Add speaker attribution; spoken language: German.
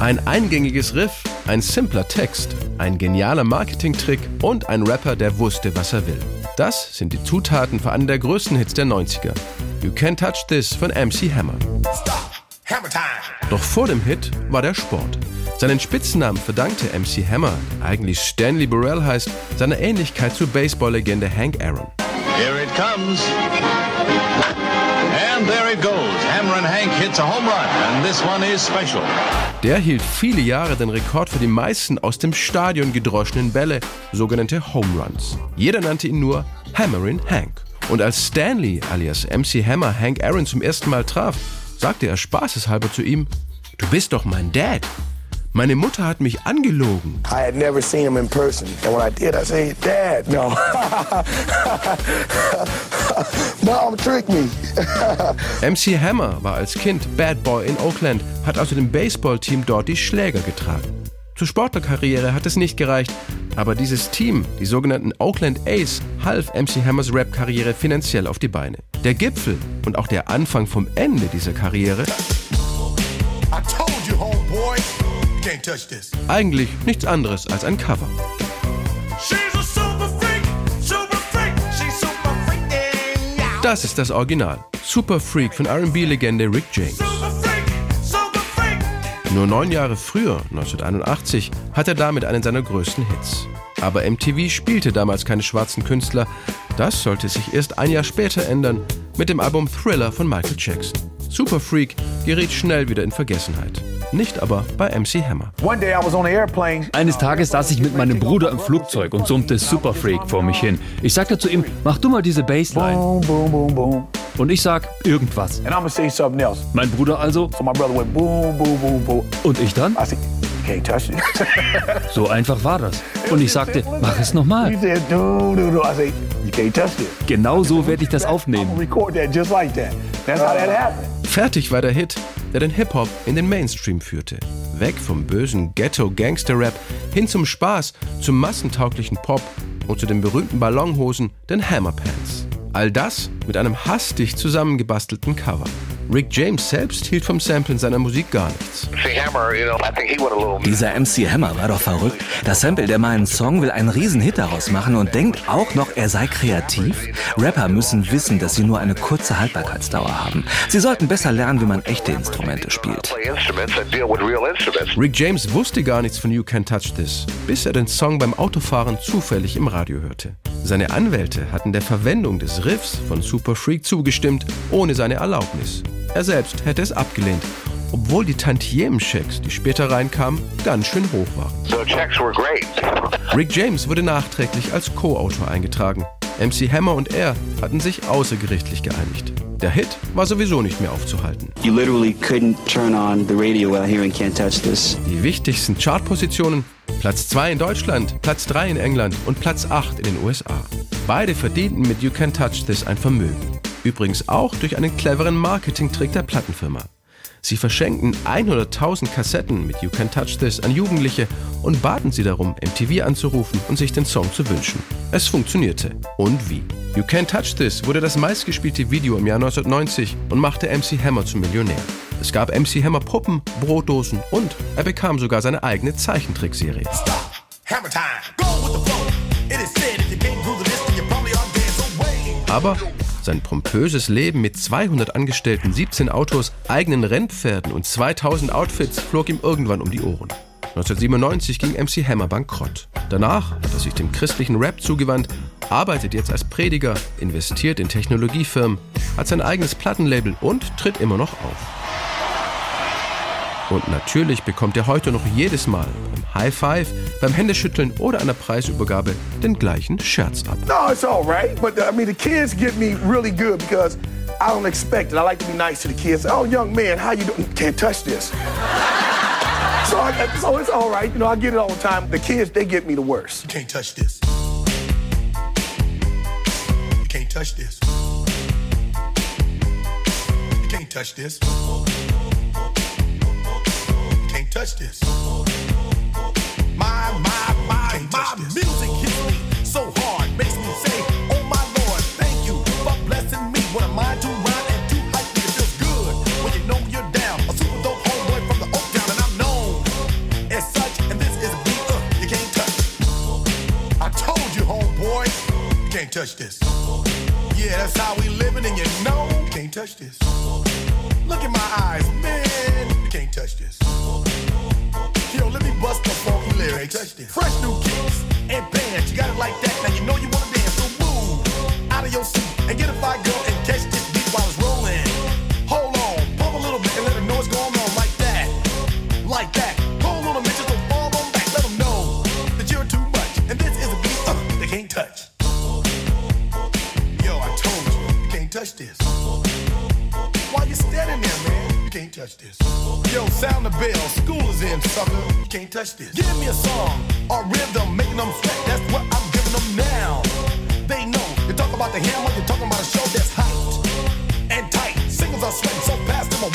Speaker 1: Ein eingängiges Riff, ein simpler Text, ein genialer Marketingtrick und ein Rapper, der wusste, was er will. Das sind die Zutaten für einen der größten Hits der 90er. You Can't Touch This von MC Hammer. Doch vor dem Hit war der Sport. Seinen Spitznamen verdankte MC Hammer, der eigentlich Stanley Burrell heißt, seiner Ähnlichkeit zur Baseballlegende Hank Aaron. Here it comes. And there it goes. Hammer and Hank hits a home run and this one is special. Der hielt viele Jahre den Rekord für die meisten aus dem Stadion gedroschenen Bälle, sogenannte Home Runs. Jeder nannte ihn nur Hammerin Hank. Und als Stanley alias MC Hammer Hank Aaron zum ersten Mal traf, sagte er spaßeshalber zu ihm, Du bist doch mein Dad. Meine Mutter hat mich angelogen. I had never seen him in person. And when I did, I said, Dad, no. Mom tricked me. MC Hammer war als Kind Bad Boy in Oakland, hat also dem Baseballteam dort die Schläger getragen. Zur Sportlerkarriere hat es nicht gereicht, aber dieses Team, die sogenannten Oakland Ace, half MC Hammers Rap-Karriere finanziell auf die Beine. Der Gipfel und auch der Anfang vom Ende dieser Karriere eigentlich nichts anderes als ein Cover. Das ist das Original. Super Freak von RB-Legende Rick James. Nur neun Jahre früher, 1981, hat er damit einen seiner größten Hits. Aber MTV spielte damals keine schwarzen Künstler. Das sollte sich erst ein Jahr später ändern mit dem Album Thriller von Michael Jackson. Super Freak geriet schnell wieder in Vergessenheit nicht aber bei MC Hammer.
Speaker 2: Eines Tages saß ich mit meinem Bruder im Flugzeug und summte Super Freak vor mich hin. Ich sagte zu ihm, mach du mal diese Bassline. Und ich sag irgendwas. Mein Bruder also. Und ich dann? So einfach war das. Und ich sagte, mach es nochmal. Genau so werde ich das aufnehmen.
Speaker 1: Fertig war der Hit, der den Hip-Hop in den Mainstream führte. Weg vom bösen Ghetto-Gangster-Rap hin zum Spaß, zum massentauglichen Pop und zu den berühmten Ballonhosen, den Hammerpants. All das mit einem hastig zusammengebastelten Cover. Rick James selbst hielt vom Samplen seiner Musik gar nichts.
Speaker 3: Dieser MC Hammer war doch verrückt. Das Sample, der meinen Song will einen Hit daraus machen und denkt auch noch, er sei kreativ. Rapper müssen wissen, dass sie nur eine kurze Haltbarkeitsdauer haben. Sie sollten besser lernen, wie man echte Instrumente spielt.
Speaker 1: Rick James wusste gar nichts von You Can Touch This, bis er den Song beim Autofahren zufällig im Radio hörte. Seine Anwälte hatten der Verwendung des Riffs von Super Freak zugestimmt, ohne seine Erlaubnis. Er selbst hätte es abgelehnt, obwohl die Tantiemen-Checks, die später reinkamen, ganz schön hoch waren. Rick James wurde nachträglich als Co-Autor eingetragen. MC Hammer und er hatten sich außergerichtlich geeinigt. Der Hit war sowieso nicht mehr aufzuhalten. Die wichtigsten Chartpositionen Platz 2 in Deutschland, Platz 3 in England und Platz 8 in den USA. Beide verdienten mit You Can Touch This ein Vermögen. Übrigens auch durch einen cleveren Marketingtrick der Plattenfirma. Sie verschenkten 100.000 Kassetten mit You Can Touch This an Jugendliche und baten sie darum, MTV anzurufen und sich den Song zu wünschen. Es funktionierte. Und wie? You Can Touch This wurde das meistgespielte Video im Jahr 1990 und machte MC Hammer zum Millionär. Es gab MC Hammer Puppen, Brotdosen und er bekam sogar seine eigene Zeichentrickserie. Aber sein pompöses Leben mit 200 Angestellten, 17 Autos, eigenen Rennpferden und 2000 Outfits flog ihm irgendwann um die Ohren. 1997 ging MC Hammer bankrott. Danach hat er sich dem christlichen Rap zugewandt, arbeitet jetzt als Prediger, investiert in Technologiefirmen, hat sein eigenes Plattenlabel und tritt immer noch auf. Und natürlich bekommt er heute noch jedes Mal beim High Five, beim Händeschütteln oder einer Preisübergabe den gleichen Scherz ab. No, it's all right, but uh, I mean the kids get me really good because I don't expect it. I like to be nice to the kids. Oh, young man, how you doing? Can't touch this. so, I, so it's all right. You know, I get it all the time. The kids, they get me the worst. You can't touch this. You can't touch this. You can't touch this. touch this. My, my, my, my music hits me so hard, makes me say, Oh my Lord, thank you for blessing me. What am I to rhyme and too hype me?
Speaker 4: It feels good when you know you're down. A super dope homeboy from the Oak Town, and I'm known as such. And this is a beat uh, you can't touch. I told you, homeboy, you can't touch this. Yeah, that's how we living, and you know, can't touch this. Look in my eyes, man, you can't touch this lyrics. Fresh new kicks and bands, you got it like that. Now you know you wanna dance, so move out of your seat and get a fire girl and catch this beat while it's rolling. Hold on, pump a little bit and let know what's going on like that, like that. Hold on just don't fall on back. Let them know that you're too much, and this is a beat uh, they can't touch. Yo, I told you, you can't touch this. Why you standing there, man? You can't touch this. Yo, sound the bell, school is in, sucker. You can't touch this. Give me a song or rhythm, making them sweat. That's what I'm giving them now. They know. You talk about the hammer, you're talking about a show that's hyped and tight. Singles are sweating so fast, them a